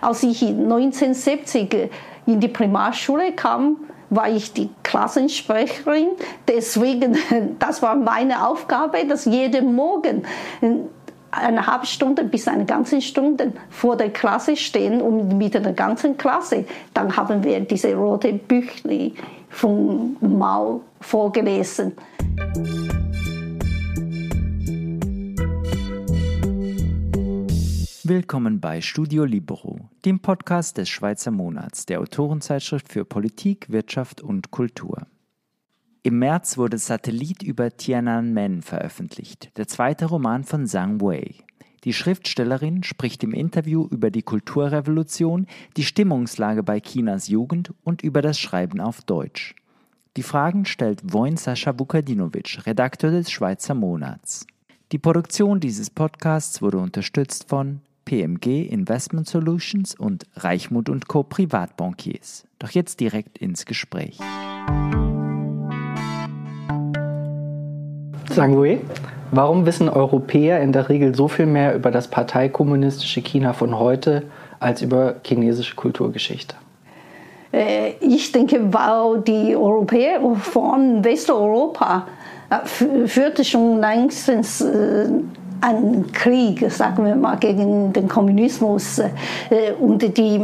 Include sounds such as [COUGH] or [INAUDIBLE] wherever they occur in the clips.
als ich 1970 in die Primarschule kam, war ich die Klassensprecherin. Deswegen, [LAUGHS] das war meine Aufgabe, dass jeden Morgen eine halbe Stunde bis eine ganze Stunde vor der Klasse stehen und mit der ganzen Klasse. Dann haben wir diese rote Büchli von Mao vorgelesen. Willkommen bei Studio Libero, dem Podcast des Schweizer Monats, der Autorenzeitschrift für Politik, Wirtschaft und Kultur. Im März wurde Satellit über Tiananmen veröffentlicht, der zweite Roman von Zhang Wei. Die Schriftstellerin spricht im Interview über die Kulturrevolution, die Stimmungslage bei Chinas Jugend und über das Schreiben auf Deutsch. Die Fragen stellt Wojn Sascha Vukadinovic, Redakteur des Schweizer Monats. Die Produktion dieses Podcasts wurde unterstützt von PMG Investment Solutions und Reichmut und Co. Privatbankiers. Doch jetzt direkt ins Gespräch. Sangui, warum wissen Europäer in der Regel so viel mehr über das parteikommunistische China von heute als über chinesische Kulturgeschichte? Äh, ich denke, weil die Europäer von Westeuropa äh, führte schon längstens äh, einen Krieg, sagen wir mal, gegen den Kommunismus. Äh, und die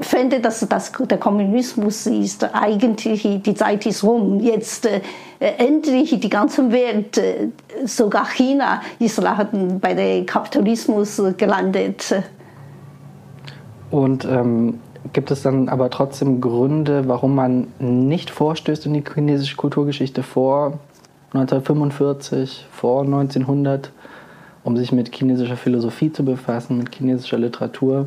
fände, dass das, der Kommunismus ist eigentlich, die Zeit ist rum. Jetzt äh, endlich die ganze Welt, äh, sogar China, ist bei dem Kapitalismus gelandet. Und ähm, gibt es dann aber trotzdem Gründe, warum man nicht vorstößt in die chinesische Kulturgeschichte vor 1945, vor 1900? Um sich mit chinesischer Philosophie zu befassen, mit chinesischer Literatur?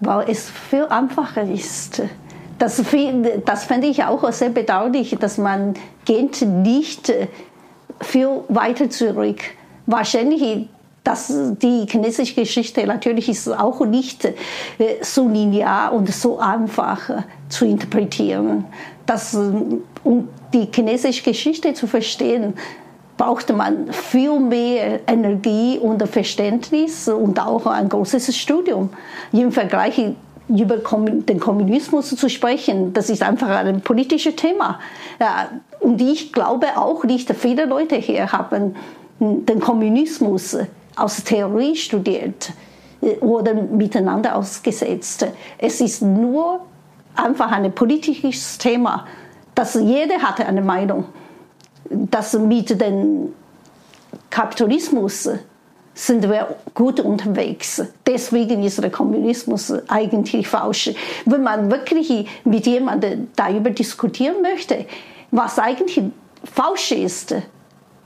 Weil es viel einfacher ist. Das, das fände ich auch sehr bedauerlich, dass man geht nicht viel weiter zurück. Wahrscheinlich dass die chinesische Geschichte natürlich ist auch nicht äh, so linear und so einfach zu interpretieren. Das, um die chinesische Geschichte zu verstehen, brauchte man viel mehr Energie und Verständnis und auch ein großes Studium. Im Vergleich über den Kommunismus zu sprechen, das ist einfach ein politisches Thema. Und ich glaube auch nicht, viele Leute hier haben den Kommunismus aus Theorie studiert oder miteinander ausgesetzt. Es ist nur einfach ein politisches Thema, dass jeder hatte eine Meinung dass mit dem Kapitalismus sind wir gut unterwegs. Deswegen ist der Kommunismus eigentlich falsch. Wenn man wirklich mit jemandem darüber diskutieren möchte, was eigentlich falsch ist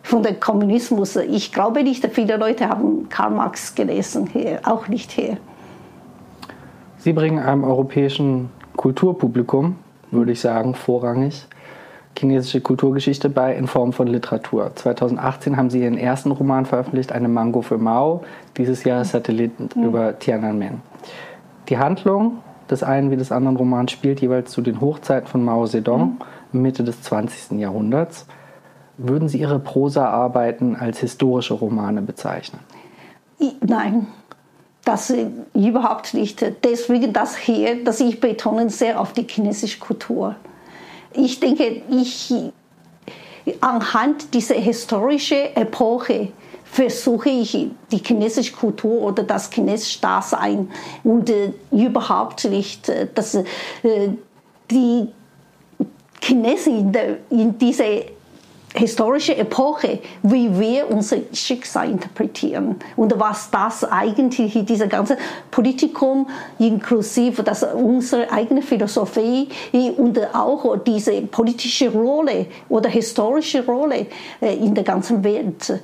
von dem Kommunismus, ich glaube nicht, viele Leute haben Karl Marx gelesen hier, auch nicht hier. Sie bringen einem europäischen Kulturpublikum, würde ich sagen, vorrangig chinesische Kulturgeschichte bei in Form von Literatur. 2018 haben sie ihren ersten Roman veröffentlicht, Eine Mango für Mao, dieses Jahr Satelliten mhm. über Tiananmen. Die Handlung des einen wie des anderen Romans spielt jeweils zu den Hochzeiten von Mao Zedong, mhm. Mitte des 20. Jahrhunderts. Würden Sie Ihre Prosaarbeiten als historische Romane bezeichnen? Nein, das überhaupt nicht. Deswegen das hier, dass ich betone sehr auf die chinesische Kultur ich denke, ich anhand dieser historischen Epoche versuche ich die chinesische Kultur oder das chinesische Dasein und äh, überhaupt nicht, äh, dass äh, die Chinesen in, der, in dieser historische Epoche, wie wir unser Schicksal interpretieren und was das eigentlich, diese ganze Politikum inklusive das, unsere eigene Philosophie und auch diese politische Rolle oder historische Rolle äh, in der ganzen Welt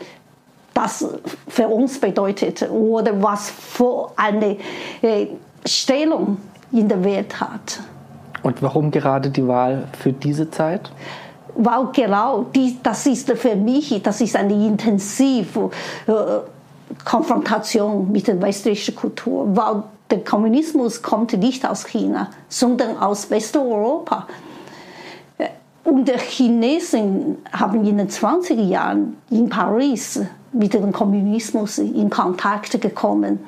das für uns bedeutet oder was für eine äh, Stellung in der Welt hat. Und warum gerade die Wahl für diese Zeit? Wow, genau, die, das ist für mich, das ist eine intensive äh, Konfrontation mit der westlichen Kultur, weil der Kommunismus kommt nicht aus China, sondern aus Westeuropa. Äh, und die Chinesen haben in den 20er Jahren in Paris mit dem Kommunismus in Kontakt gekommen.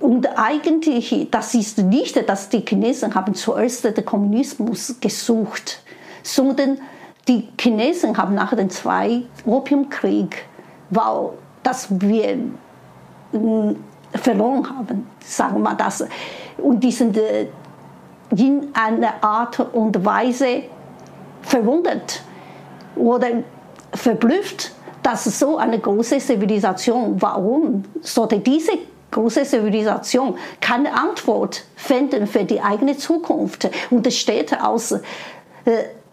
Und eigentlich, das ist nicht, dass die Chinesen haben zuerst den Kommunismus gesucht, sondern die Chinesen haben nach dem Zweiten Opiumkrieg, weil das wir hm, verloren haben, sagen wir das. Und die sind äh, in einer Art und Weise verwundert oder verblüfft, dass so eine große Zivilisation, warum sollte diese große Zivilisation keine Antwort finden für die eigene Zukunft und es steht aus äh,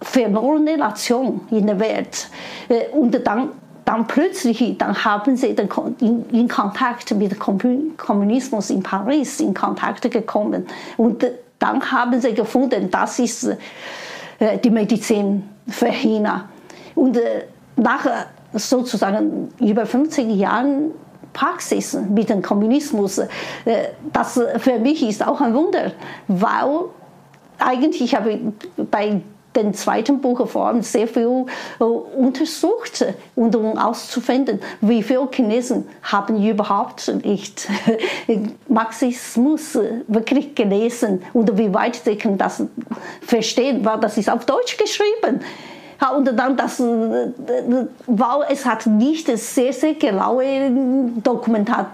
verlorene Nation in der Welt. Äh, und dann, dann plötzlich, dann haben sie den, in, in, Kontakt mit Kommunismus in Paris in Kontakt gekommen. Und dann haben sie gefunden, das ist äh, die Medizin für China. Und äh, nach sozusagen über 50 Jahren Praxis mit dem Kommunismus, äh, das für mich ist auch ein Wunder, weil eigentlich habe ich bei den zweiten Buch vor allem sehr viel äh, untersucht und um auszufinden, wie viele Chinesen haben überhaupt nicht Marxismus wirklich gelesen und wie weit sie können das verstehen, weil das ist auf Deutsch geschrieben. Und dann das, weil es hat nicht sehr, sehr genaue Dokumentat,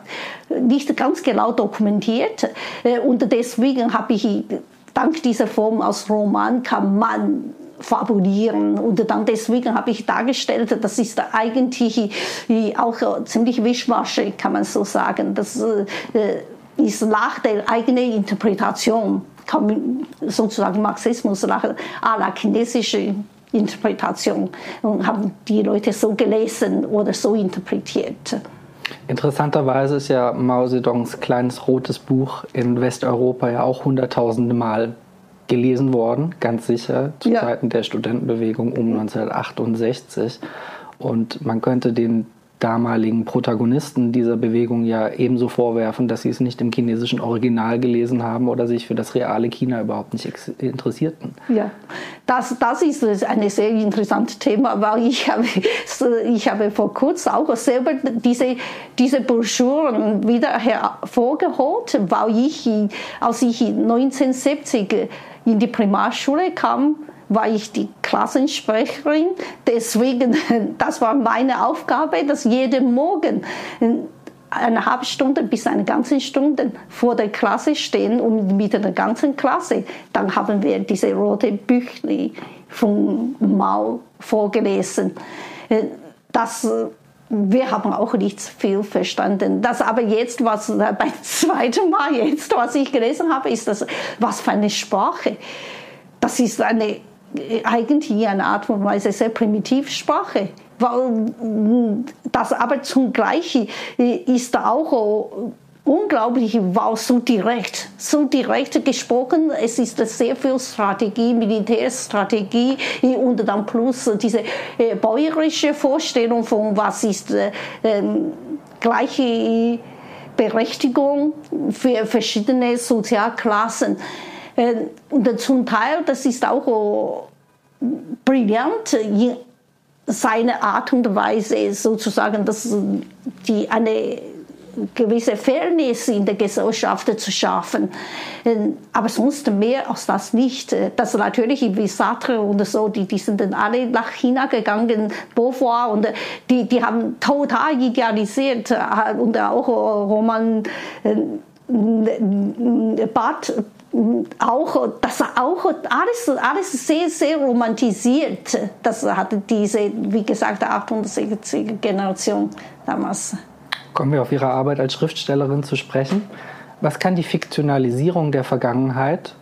nicht ganz genau dokumentiert. Äh, und deswegen habe ich dank dieser Form aus Roman kann man fabulieren. Und dann deswegen habe ich dargestellt, das ist eigentlich auch ziemlich wischwaschig, kann man so sagen. Das äh, ist nach der eigenen Interpretation, sozusagen Marxismus nach aller chinesischen Interpretation und haben die Leute so gelesen oder so interpretiert. Interessanterweise ist ja Mao Zedongs kleines rotes Buch in Westeuropa ja auch hunderttausende Mal gelesen worden, ganz sicher, zu ja. Zeiten der Studentenbewegung um 1968. Und man könnte den damaligen Protagonisten dieser Bewegung ja ebenso vorwerfen, dass sie es nicht im chinesischen Original gelesen haben oder sich für das reale China überhaupt nicht interessierten. Ja, das, das ist ein sehr interessantes Thema, weil ich habe, ich habe vor kurzem auch selber diese, diese Broschüren wieder hervorgeholt, weil ich, als ich 1970 in die Primarschule kam, war ich die Klassensprecherin. Deswegen, [LAUGHS] das war meine Aufgabe, dass jeden Morgen eine halbe Stunde bis eine ganze Stunde vor der Klasse stehen und mit der ganzen Klasse. Dann haben wir diese rote Büchli von Mao vorgelesen. Das wir haben auch nicht viel verstanden. Das aber jetzt, was [LAUGHS] beim zweiten Mal jetzt, was ich gelesen habe, ist das, was für eine Sprache. Das ist eine eigentlich eine Art und Weise sehr Primitivsprache. Weil das aber zugleich ist auch unglaublich, war so direkt, so direkt gesprochen. Es ist sehr viel Strategie, Militärstrategie und dann plus diese äh, bäuerische Vorstellung von was ist äh, ähm, gleiche Berechtigung für verschiedene Sozialklassen. Äh, und zum Teil, das ist auch brillant, seine Art und Weise sozusagen, dass die eine gewisse Fairness in der Gesellschaft zu schaffen. Ähm, aber sonst mehr als das nicht. Das natürlich wie Sartre und so, die, die sind dann alle nach China gegangen, Beauvoir und die, die haben total idealisiert äh, und auch Roman äh, Barth auch, das auch alles, alles sehr, sehr romantisiert. Das hatte diese, wie gesagt, 68er Generation damals. Kommen wir auf Ihre Arbeit als Schriftstellerin zu sprechen. Was kann die Fiktionalisierung der Vergangenheit,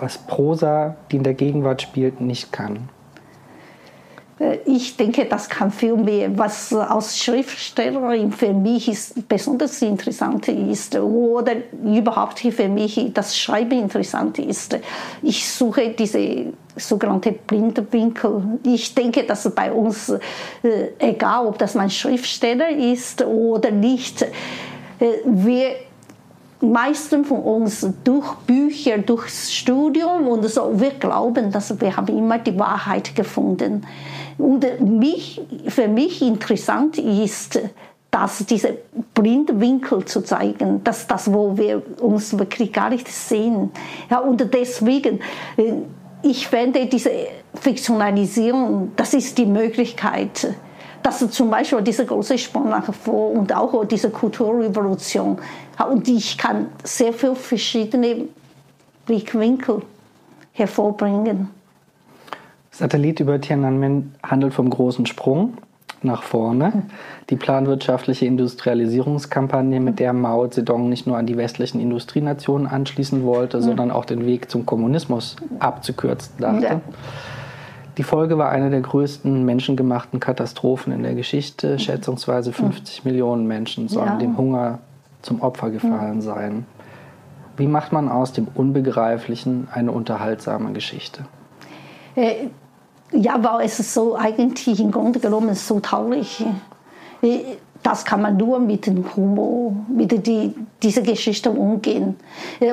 was Prosa, die in der Gegenwart spielt, nicht kann? Äh, ich denke, das kann viel mehr. Was als Schriftstellerin für mich ist, besonders interessant ist oder überhaupt für mich das Schreiben interessant ist. Ich suche diese sogenannte Blindenwinkel. Ich denke, dass bei uns, äh, egal ob das mein Schriftsteller ist oder nicht, äh, wir meisten von uns durch Bücher, durchs Studium und so, wir glauben, dass wir haben immer die Wahrheit gefunden. Und mich, für mich interessant ist dass diese Blindwinkel zu zeigen, dass das, wo wir uns wirklich gar nicht sehen. Ja, und deswegen, äh, ich fände diese Fiktionalisierung, das ist die Möglichkeit, dass zum Beispiel diese große Sprung nach vor und auch diese Kulturrevolution, und ich kann sehr viele verschiedene Blickwinkel hervorbringen. Satellit über Tiananmen handelt vom großen Sprung nach vorne. Die planwirtschaftliche Industrialisierungskampagne, mit der Mao Zedong nicht nur an die westlichen Industrienationen anschließen wollte, sondern auch den Weg zum Kommunismus abzukürzen dachte. Ja. Die Folge war eine der größten menschengemachten Katastrophen in der Geschichte. Schätzungsweise 50 Millionen Menschen sollen ja. dem Hunger zum Opfer gefallen sein. Wie macht man aus dem Unbegreiflichen eine unterhaltsame Geschichte? Äh, ja, weil es so eigentlich im Grunde genommen so traurig. Das kann man nur mit dem Humor, mit die, dieser Geschichte umgehen.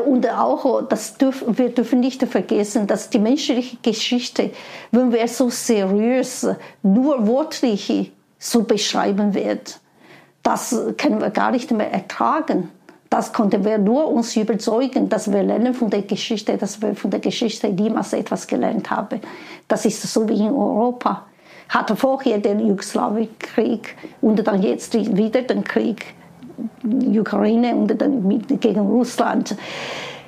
Und auch, das dürf, wir dürfen nicht vergessen, dass die menschliche Geschichte, wenn wir so seriös, nur wortlich so beschreiben wird, das können wir gar nicht mehr ertragen. Das konnten wir nur uns überzeugen, dass wir lernen von der Geschichte, dass wir von der Geschichte niemals etwas gelernt haben. Das ist so wie in Europa. Hatte vorher den Jugoslawienkrieg und dann jetzt wieder den Krieg Ukraine und dann gegen Russland.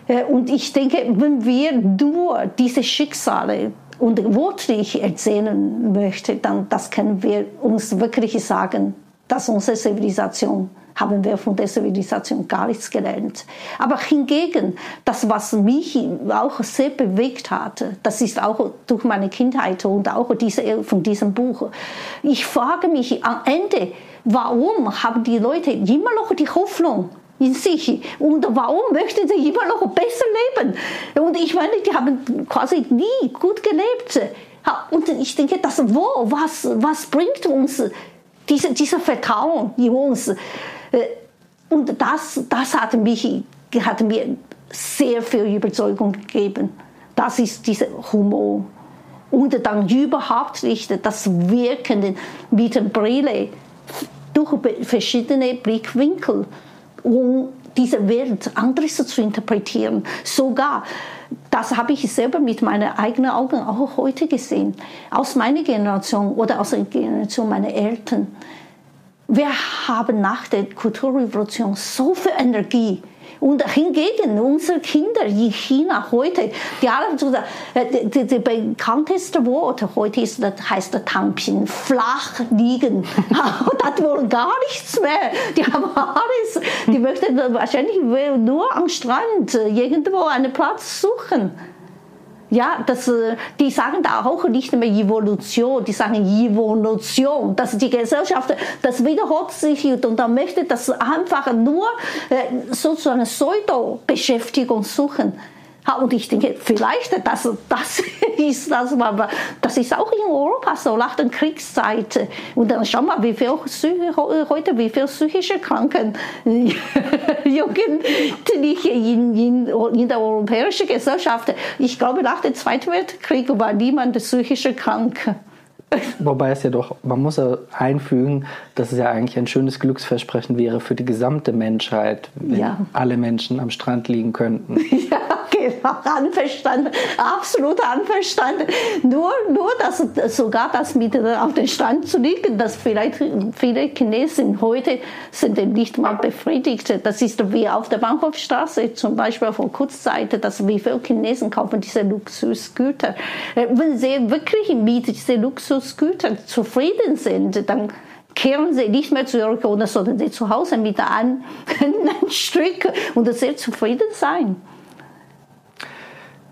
Äh, und ich denke, wenn wir nur diese Schicksale und wortlich erzählen möchten, dann das können wir uns wirklich sagen, dass unsere Zivilisation haben wir von der Zivilisation gar nichts gelernt. Aber hingegen, das, was mich auch sehr bewegt hat, das ist auch durch meine Kindheit und auch diese, von diesem Buch. Ich frage mich am Ende, warum haben die Leute immer noch die Hoffnung, in sich. Und warum möchten sie immer noch besser leben? Und ich meine, die haben quasi nie gut gelebt. Und ich denke, das wo, was, was bringt uns diese, dieser Vertrauen in uns? Äh, und das, das hat, mich, hat mir sehr viel Überzeugung gegeben. Das ist dieser Humor. Und dann überhaupt nicht das Wirken mit der Brille durch verschiedene Blickwinkel, um diese Welt anders zu interpretieren. Sogar, das habe ich selber mit meinen eigenen Augen auch heute gesehen, aus meiner Generation oder aus der Generation meiner Eltern wir haben nach der Kulturrevolution so viel Energie. Und hingegen unsere Kinder in China heute, die alle so, äh, bekannteste Wort heute ist, das heißt Tangpin, flach liegen. [LAUGHS] das wollen gar nichts mehr. Die haben alles. Die möchten wahrscheinlich nur am Strand irgendwo einen Platz suchen. Ja, das, äh, die sagen da auch nicht mehr Evolution, die sagen Evolution, dass die Gesellschaft, das wiederholt sich und dann möchte das einfach nur äh, sozusagen Pseudo-Beschäftigung suchen. Und ich denke, vielleicht, das, das [LAUGHS] ist das, das ist auch in Europa so, nach der Kriegszeit. Und dann schau mal, wie viel heute, wie viele psychische Kranken [LAUGHS] Jugendliche in, in, in der europäischen Gesellschaft. Ich glaube, nach dem Zweiten Weltkrieg war niemand psychisch krank. [LAUGHS] Wobei es ja doch, man muss ja einfügen, dass es ja eigentlich ein schönes Glücksversprechen wäre für die gesamte Menschheit, wenn ja. alle Menschen am Strand liegen könnten. Ja, genau, anverstanden, absolut anverstanden. Nur, nur dass sogar das mit auf dem Strand zu liegen, dass vielleicht viele Chinesen heute sind nicht mal befriedigt. Das ist wie auf der Bahnhofstraße zum Beispiel vor Kurzzeit, dass wie viele Chinesen kaufen diese Luxusgüter. Äh, wenn sie wirklich mit diesen Luxusgütern zufrieden sind, dann kehren sie nicht mehr zurück, oder sondern sie zu Hause mit einem [LAUGHS] Stück und sehr zufrieden sein.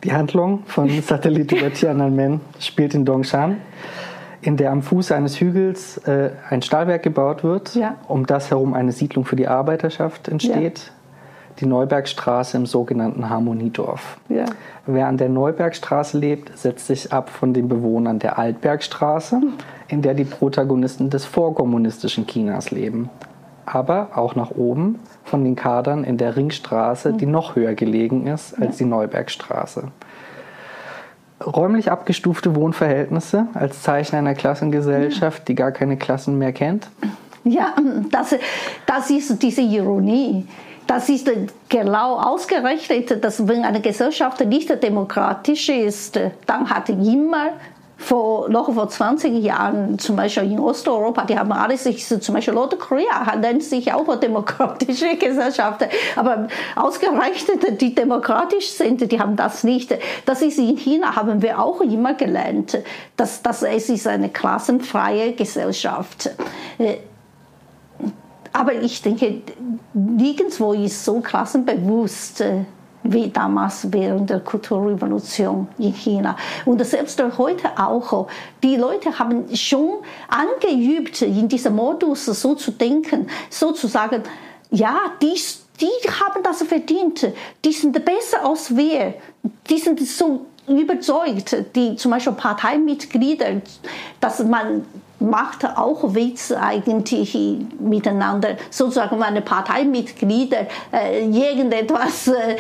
Die Handlung von [LAUGHS] Satellit über Tiananmen spielt in Dongshan, in der am Fuß eines Hügels äh, ein Stahlwerk gebaut wird, ja. um das herum eine Siedlung für die Arbeiterschaft entsteht. Ja. Die Neubergstraße im sogenannten Harmoniedorf. Ja. Wer an der Neubergstraße lebt, setzt sich ab von den Bewohnern der Altbergstraße, in der die Protagonisten des vorkommunistischen Chinas leben aber auch nach oben von den Kadern in der Ringstraße, die noch höher gelegen ist als die Neubergstraße. Räumlich abgestufte Wohnverhältnisse als Zeichen einer Klassengesellschaft, die gar keine Klassen mehr kennt. Ja, das, das ist diese Ironie. Das ist genau ausgerechnet, dass wenn eine Gesellschaft nicht demokratisch ist, dann hat immer vor, noch vor 20 Jahren, zum Beispiel in Osteuropa, die haben alle sich, zum Beispiel Nordkorea nennt sich auch eine demokratische [LAUGHS] Gesellschaft, aber ausgerechnet die demokratisch sind, die haben das nicht. Das ist in China, haben wir auch immer gelernt, dass, dass es ist eine klassenfreie Gesellschaft. Äh, aber ich denke, nirgendwo ist so klassenbewusst äh, wie damals während der Kulturrevolution in China. Und selbst heute auch. Die Leute haben schon angeübt, in diesem Modus so zu denken, so zu sagen, ja, die, die haben das verdient, die sind besser als wir, die sind so überzeugt, die zum Beispiel Parteimitglieder, dass man macht auch Witz eigentlich miteinander. Sozusagen meine Parteimitglieder äh, irgendetwas, äh,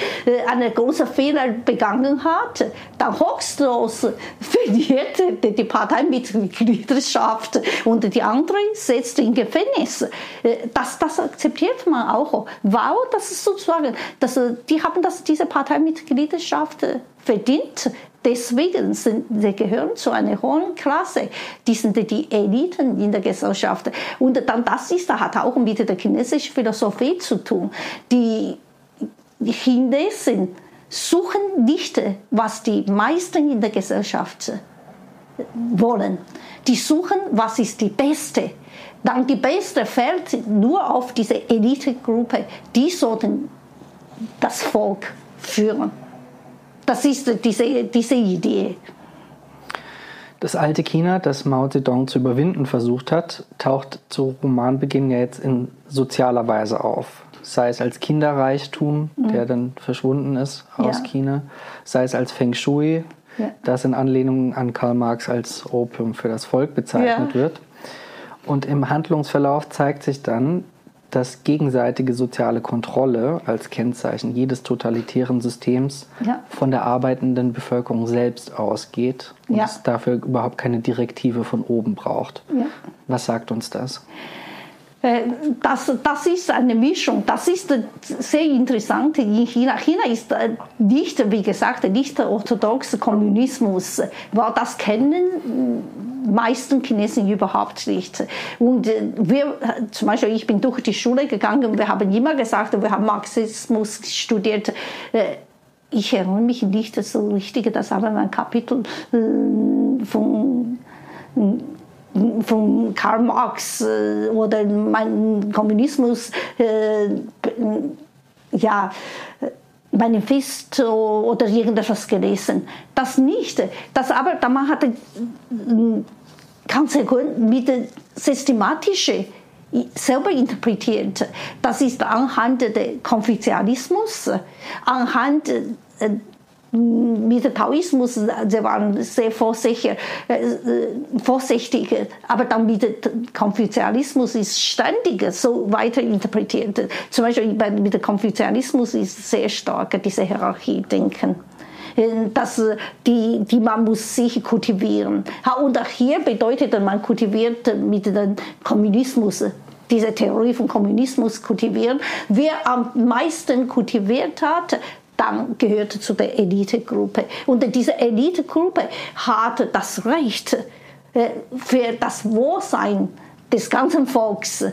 einen großen Fehler begangen hat, dann hochstlos [LAUGHS] verliert die Parteimitgliedschaft und die andere setzt in Gefängnis. Äh, das, das akzeptiert man auch. Wow, das ist sozusagen, das, die haben das, diese Parteimitgliedschaft verdient. Deswegen sind, sie gehören zu einer hohen Klasse. Die sind die Eliten in der Gesellschaft. Und dann das ist, hat auch mit der chinesischen Philosophie zu tun. Die Chinesen suchen nicht, was die meisten in der Gesellschaft wollen. Die suchen, was ist die Beste. Dann die Beste fällt nur auf diese Elitegruppe. Die sollten das Volk führen. Das ist diese, diese Idee. Das alte China, das Mao Zedong zu überwinden versucht hat, taucht zu Romanbeginn ja jetzt in sozialer Weise auf. Sei es als Kinderreichtum, mhm. der dann verschwunden ist aus ja. China, sei es als Feng Shui, ja. das in Anlehnung an Karl Marx als Opium für das Volk bezeichnet ja. wird. Und im Handlungsverlauf zeigt sich dann, dass gegenseitige soziale Kontrolle als Kennzeichen jedes totalitären Systems ja. von der arbeitenden Bevölkerung selbst ausgeht und ja. es dafür überhaupt keine Direktive von oben braucht. Ja. Was sagt uns das? Äh, das, das ist eine Mischung. Das ist sehr interessant in China. China ist äh, nicht, wie gesagt, nicht der orthodoxe Kommunismus, weil das kennen meisten Chinesen überhaupt nicht. Und äh, wir, zum Beispiel, ich bin durch die Schule gegangen wir haben immer gesagt, wir haben Marxismus studiert ich erinnere mich nicht so richtig, das aber ein Kapitel von von Karl Marx äh, oder mein Kommunismus, äh, ja, Manifesto oder irgendetwas gelesen. Das nicht. Das aber, man hat ganz mit systematischen selber interpretiert. Das ist anhand des Konfuzianismus, anhand äh, mit Taoismus, sie waren sehr vorsichtig, äh, vorsichtig aber dann mit Konfuzianismus ist ständig so weiter interpretiert. Zum Beispiel mit dem Konfuzianismus ist sehr stark diese Hierarchie-Denken äh, dass die, die man muss sich kultivieren. Und auch hier bedeutet, man kultiviert mit dem Kommunismus diese Theorie vom Kommunismus kultivieren. Wer am meisten kultiviert hat, dann gehört zu der Elitegruppe. Und diese Elitegruppe hat das Recht, äh, für das Wohlsein des ganzen Volks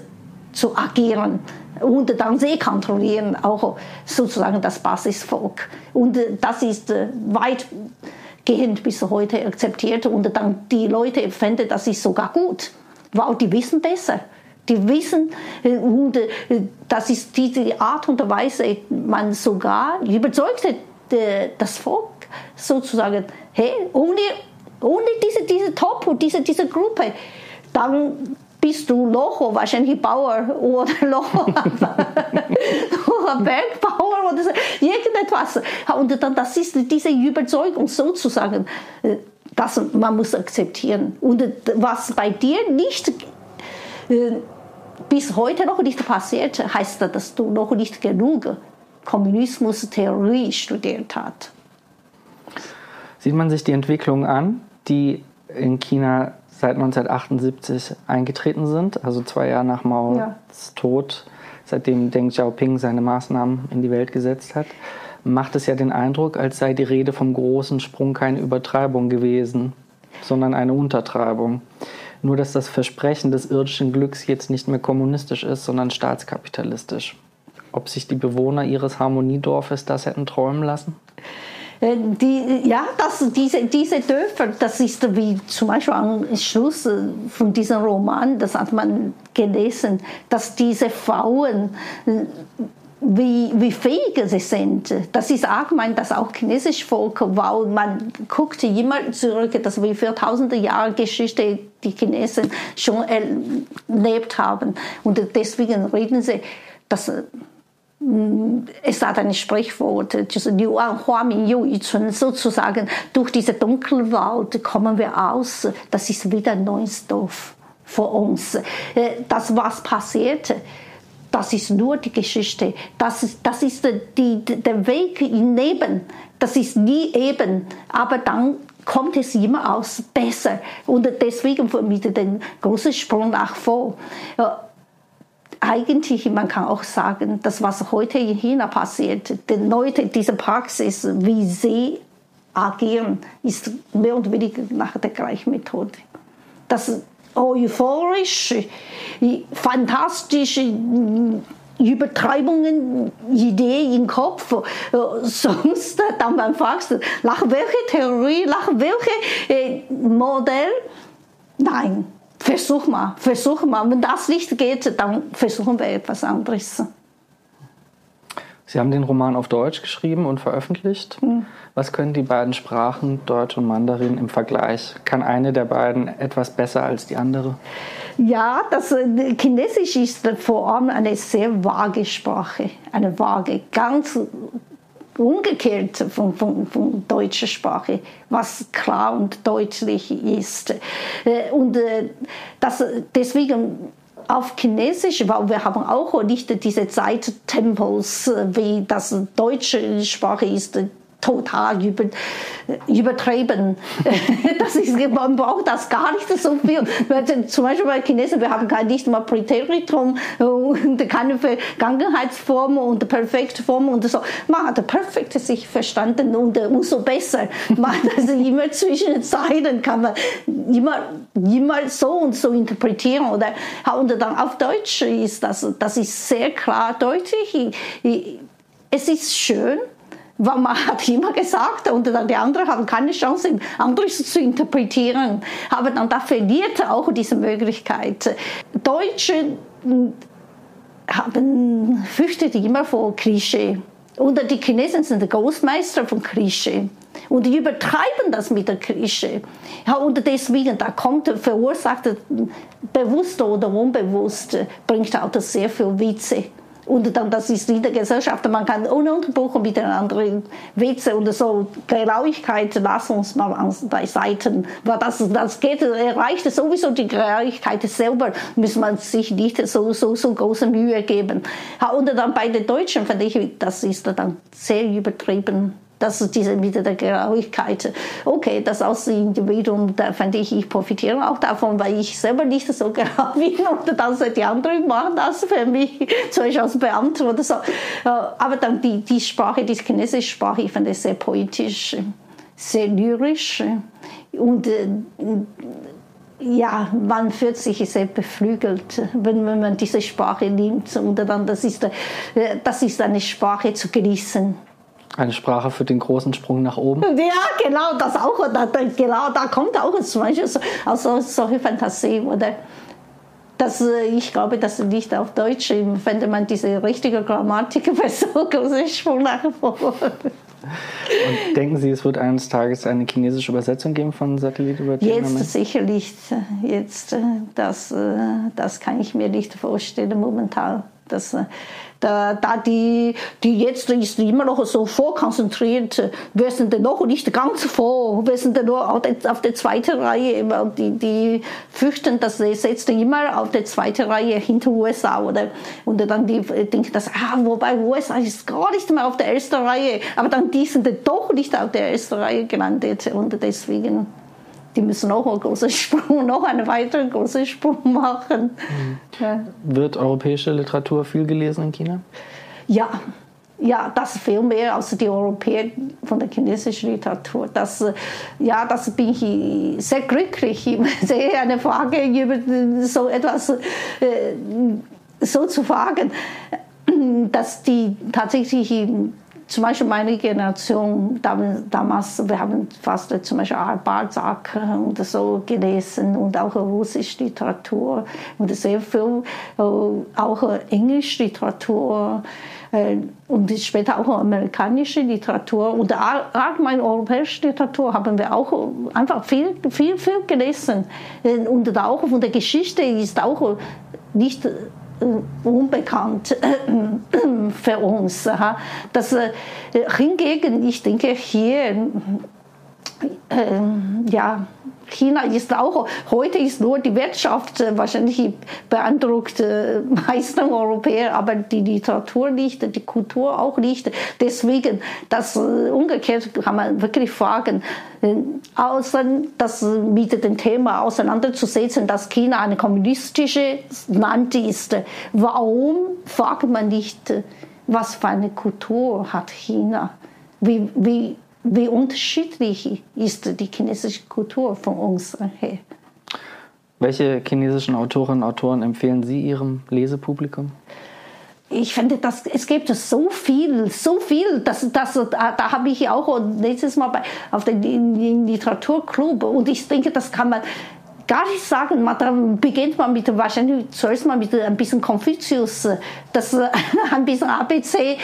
zu agieren und dann sie kontrollieren auch sozusagen das Basisvolk. Und äh, das ist äh, weitgehend bis heute akzeptiert und dann die Leute finden, das ist sogar gut, weil die wissen besser. Die wissen, und äh, das ist diese Art und Weise, man sogar überzeugt das Volk sozusagen, hey, ohne, ohne diese, diese Top, diese, diese Gruppe, dann bist du Locho, wahrscheinlich Bauer oder [LAUGHS] Locho, oder Bergbauer oder so, irgendetwas. Und dann, das ist diese Überzeugung sozusagen, äh, dass man muss akzeptieren. Und was bei dir nicht äh, bis heute noch nicht passiert, heißt das, dass du noch nicht genug Kommunismus-Theorie studiert hast. Sieht man sich die Entwicklung an, die in China seit 1978 eingetreten sind, also zwei Jahre nach Maos Ja. Tod, seitdem Deng Xiaoping seine Maßnahmen in die Welt gesetzt hat, macht es ja den Eindruck, als sei die Rede vom großen Sprung keine Übertreibung gewesen, sondern eine Untertreibung. Nur dass das Versprechen des irdischen Glücks jetzt nicht mehr kommunistisch ist, sondern staatskapitalistisch. Ob sich die Bewohner ihres Harmoniedorfes das hätten träumen lassen? Äh, Die, ja, das, diese, diese Dörfer, das ist wie zum Beispiel am Schluss äh, von diesem Roman, das hat man gelesen, dass diese Frauen, äh, wie, wie fähig sie sind. Das ist auch, mein, das auch chinesische Volk, weil man guckt immer zurück, dass wir für tausende Jahre Geschichte die Chinesen schon erlebt haben. Und deswegen reden sie, dass mm, es hat ein Sprichwort, sozusagen, durch diese Dunkelwald kommen wir aus, das ist wieder ein neues Dorf für uns. Äh, das, was passiert, das ist nur die Geschichte, das ist, das ist die, der Weg im Leben, das ist nie eben, aber dann kommt es immer aus besser. Und deswegen mit dem großen Sprung nach vor. Eigentlich, man kann auch sagen, das, was heute in China passiert, die Leute, diese Praxis, wie sie agieren, ist mehr oder weniger nach der gleichen Methode. Das euphorische, fantastische Übertreibungen, Idee im Kopf, sonst [LAUGHS] dann man fragst, nach welcher Theorie, nach welchem Modell? Nein, Versuch mal, versuch mal. Wenn das nicht geht, dann versuchen wir etwas anderes. Sie haben den Roman auf Deutsch geschrieben und veröffentlicht. Mhm. Was können die beiden Sprachen, Deutsch und Mandarin, im Vergleich? Kann eine der beiden etwas besser als die andere? Ja, das Chinesisch ist vor allem eine sehr vage Sprache. Eine vage, ganz umgekehrt von, von, von deutscher Sprache, was klar und deutlich ist. Und das, deswegen auf Chinesisch, weil wir haben auch nicht diese Zeittempos, wie das deutsche Sprache ist, total über, übertrieben. [LAUGHS] Das ist, man braucht das gar nicht so viel. Zum Beispiel bei Chinesen, wir haben kein, nicht mal Präteritum und keine Vergangenheitsform und Perfektform und so. Man hat perfekt sich verstanden und umso besser. Man also immer zwischen Zeilen kann man immer, immer so und so interpretieren. Oder, und dann auf Deutsch ist das, das ist sehr klar deutlich. Es ist schön, hat immer gesagt, und dann die anderen haben keine Chance, anderes zu interpretieren. Aber dann da verliert auch diese Möglichkeit. Deutsche haben, fürchtet immer vor Klischee. Und die Chinesen sind Großmeister von Klischee. Und die übertreiben das mit der Klischee. Ja, und deswegen, da kommt, verursacht, bewusst oder unbewusst, bringt auch das sehr viel Witze. Und dann, das ist in der Gesellschaft, man kann ununterbrochen miteinander Witze und so Genauigkeit, lass uns mal beiseite. Weil das, das geht, erreicht sowieso die Genauigkeit selber, muss man sich nicht so, so, so große Mühe geben. Und dann bei den Deutschen, finde ich, das ist dann sehr übertrieben. Das ist diese mit der Genauigkeit. Okay, das als Individuum, da fand ich, ich profitiere auch davon, weil ich selber nicht so [LAUGHS] genau bin und dann die anderen machen das für mich, zum Beispiel als Beamter oder so. Aber dann die, die Sprache, die chinesische Sprache, ich fand es sehr poetisch, sehr lyrisch und ja, man fühlt sich sehr beflügelt, wenn, wenn man diese Sprache nimmt. Und dann, das ist, das ist eine Sprache zu genießen. Eine Sprache für den großen Sprung nach oben? Ja, genau, das auch. Da, da, genau, da kommt auch zum Beispiel so, also solche Fantasie. Oder das, ich glaube, das liegt auf Deutsch. Wenn man diese richtige Grammatik für so großen Sprung nach vorne. Und denken Sie, es wird eines Tages eine chinesische Übersetzung geben von Satellit über Tiananmen? Jetzt sicherlich. Jetzt, das, das kann ich mir nicht vorstellen momentan. Das, da, da die, die jetzt ist immer noch so vorkonzentriert, wir sind noch? Nicht ganz vor, wir sind nur auf der, auf der zweiten Reihe, die, die fürchten, dass sie setzt immer auf der zweiten Reihe hinter USA oder? Und dann die denken, dass ah, wobei USA ist gar nicht mehr auf der ersten Reihe, aber dann die sind doch nicht auf der ersten Reihe gelandet. Und deswegen die müssen noch einen großen Sprung, [LAUGHS] noch einen weiteren großen Sprung machen. Mhm. Ja. Wird europäische Literatur viel gelesen in China? Ja, ja, das viel mehr als die Europäer von der chinesischen Literatur. Das, ja, das bin ich sehr glücklich. Ich [LAUGHS] sehe eine Frage über so etwas äh, so zu fragen, [CLEARS THROAT] dass die tatsächlich zum Beispiel meine Generation, damals, wir haben fast zum Beispiel Balzac und so gelesen und auch russische Literatur und sehr viel äh, auch englische Literatur äh, und später auch amerikanische Literatur und allgemein europäische Literatur haben wir auch einfach viel, viel, viel gelesen. Äh, und auch von der Geschichte ist auch nicht unbekannt für uns. Das, äh, hingegen, ich denke, hier, ja, China ist auch, heute ist nur die Wirtschaft äh, wahrscheinlich beeindruckt äh, meisten Europäer, aber die Literatur nicht, die Kultur auch nicht. Deswegen, das äh, umgekehrt kann man wirklich fragen, außer das mit dem Thema auseinanderzusetzen, dass China ein kommunistisches Land ist. Warum fragt man nicht, was für eine Kultur hat China? Wie, wie wie unterschiedlich ist die chinesische Kultur von uns her. Welche chinesischen Autorinnen und Autoren empfehlen Sie Ihrem Lesepublikum? ich finde, das, es gibt so viel, so viel, dass, dass, da, habe ich auch letztes Mal bei, auf dem Literaturclub und ich denke, das kann man gar nicht sagen. Man, da beginnt man mit, wahrscheinlich zuerst mal mit ein bisschen Konfuzius, das [LAUGHS] ein bisschen ABC,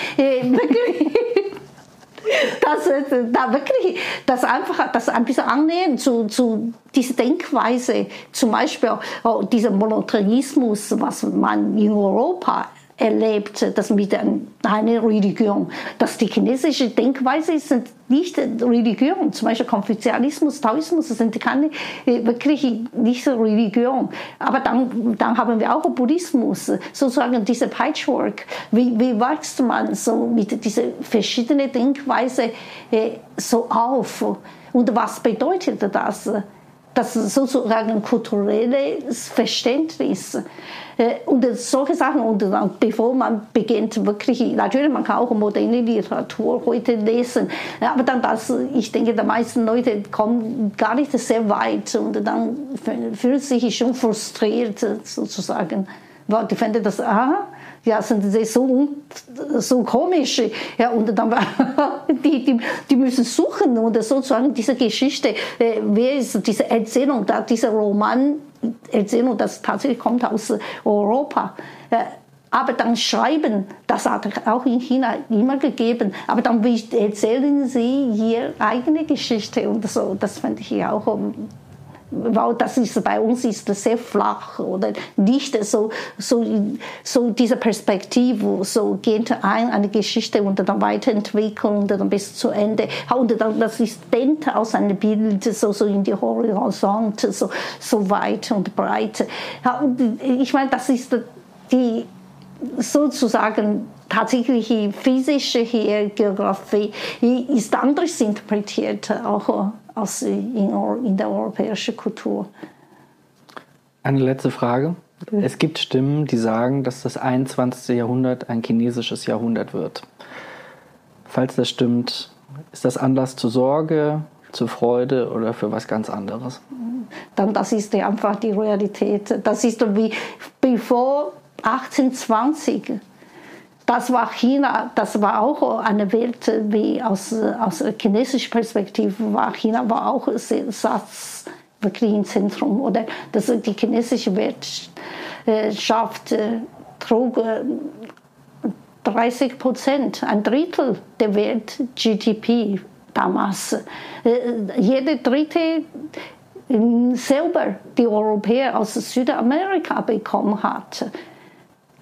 dass da wirklich das einfach das ein bisschen annehmen zu, zu dieser Denkweise, zum Beispiel oh, dieser Monotheismus, was man in Europa erlebt, das mit einer Religion. Dass die chinesische Denkweise sind nicht Religion. Zum Beispiel Konfuzianismus, Taoismus sind keine äh, wirklich nicht Religion. Aber dann, dann haben wir auch Buddhismus, sozusagen diese Patchwork. Wie, wie wächst man so mit dieser verschiedenen Denkweise äh, so auf? Und was bedeutet das? Das sozusagen kulturelles Verständnis. Äh, und solche Sachen. Und dann, bevor man beginnt, wirklich, natürlich, man kann auch moderne Literatur heute lesen, aber dann das, ich denke, die meisten Leute kommen gar nicht sehr weit und dann fühlen sich schon frustriert sozusagen. Die finden das, aha, ja, sind sie so, so komisch. Ja, und dann, [LAUGHS] die, die, die müssen suchen und sozusagen diese Geschichte, äh, wer ist diese Erzählung, da, dieser Roman, Erzählung, das tatsächlich kommt aus Europa. Äh, aber dann schreiben, das hat auch in China immer gegeben. Aber dann erzählen sie ihre eigene Geschichte und so. Das finde ich auch weil das ist bei uns ist sehr flach oder nicht so, so, so diese Perspektive, so geht ein eine Geschichte und dann weiterentwickeln und dann bis zu Ende. Und dann, das ist dehnt aus einem Bild so, so in die Horizont, so, so weit und breit. Und ich meine, das ist die sozusagen tatsächliche physische Geografie ist anders interpretiert, auch als in, in der europäischen Kultur. Eine letzte Frage. Es gibt Stimmen, die sagen, dass das 21. Jahrhundert ein chinesisches Jahrhundert wird. Falls das stimmt, ist das Anlass zur Sorge, zur Freude oder für was ganz anderes? Dann das ist einfach die Realität. Das ist wie bevor 1820 das war China, das war auch eine Welt, wie aus, aus chinesischer Perspektive war China war auch Satz wirklich im Zentrum. Oder das, die chinesische Wirtschaft äh, trug 30 äh, Prozent, ein Drittel der Welt GDP damals. Äh, jede dritte selber die Europäer aus Südamerika bekommen hat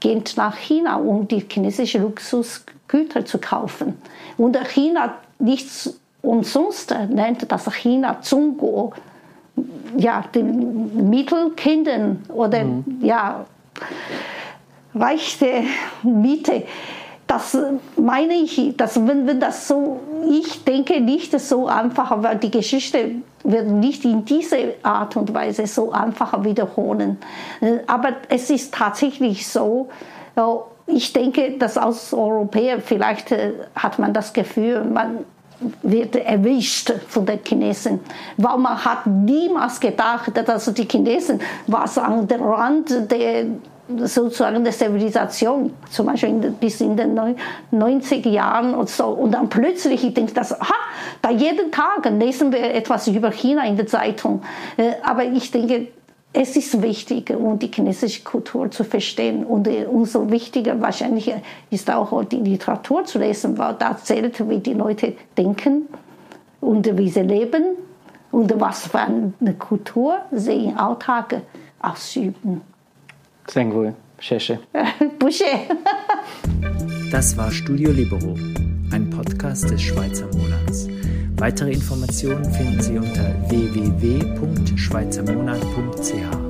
geht nach China, um die chinesischen Luxusgüter zu kaufen. Und China nichts umsonst nennt das China Zungo, ja, den Mittelkindern oder mhm. ja, reichte Miete. Das meine ich, dass wenn, wenn das so, ich denke nicht so einfach, weil die Geschichte wird nicht in dieser Art und Weise so einfach wiederholen. Aber es ist tatsächlich so, ich denke, dass als Europäer vielleicht äh, hat man das Gefühl, man wird erwischt von den Chinesen, weil man hat niemals gedacht, dass die Chinesen was an der Rand der sozusagen der Zivilisation, zum Beispiel in, bis in den 90er Jahren und so. Und dann plötzlich, ich denke, dass, aha, da jeden Tag lesen wir etwas über China in der Zeitung. Äh, aber ich denke, es ist wichtig, um die chinesische Kultur zu verstehen. Und äh, umso wichtiger wahrscheinlich ist auch die Literatur zu lesen, weil da zählt, wie die Leute denken und wie sie leben und was für eine Kultur sie im Alltag ausüben. Sengwul, Sheshe. [LAUGHS] Busche. Das war Studio Libero, ein Podcast des Schweizer Monats. Weitere Informationen finden Sie unter www.schweizermonat.ch.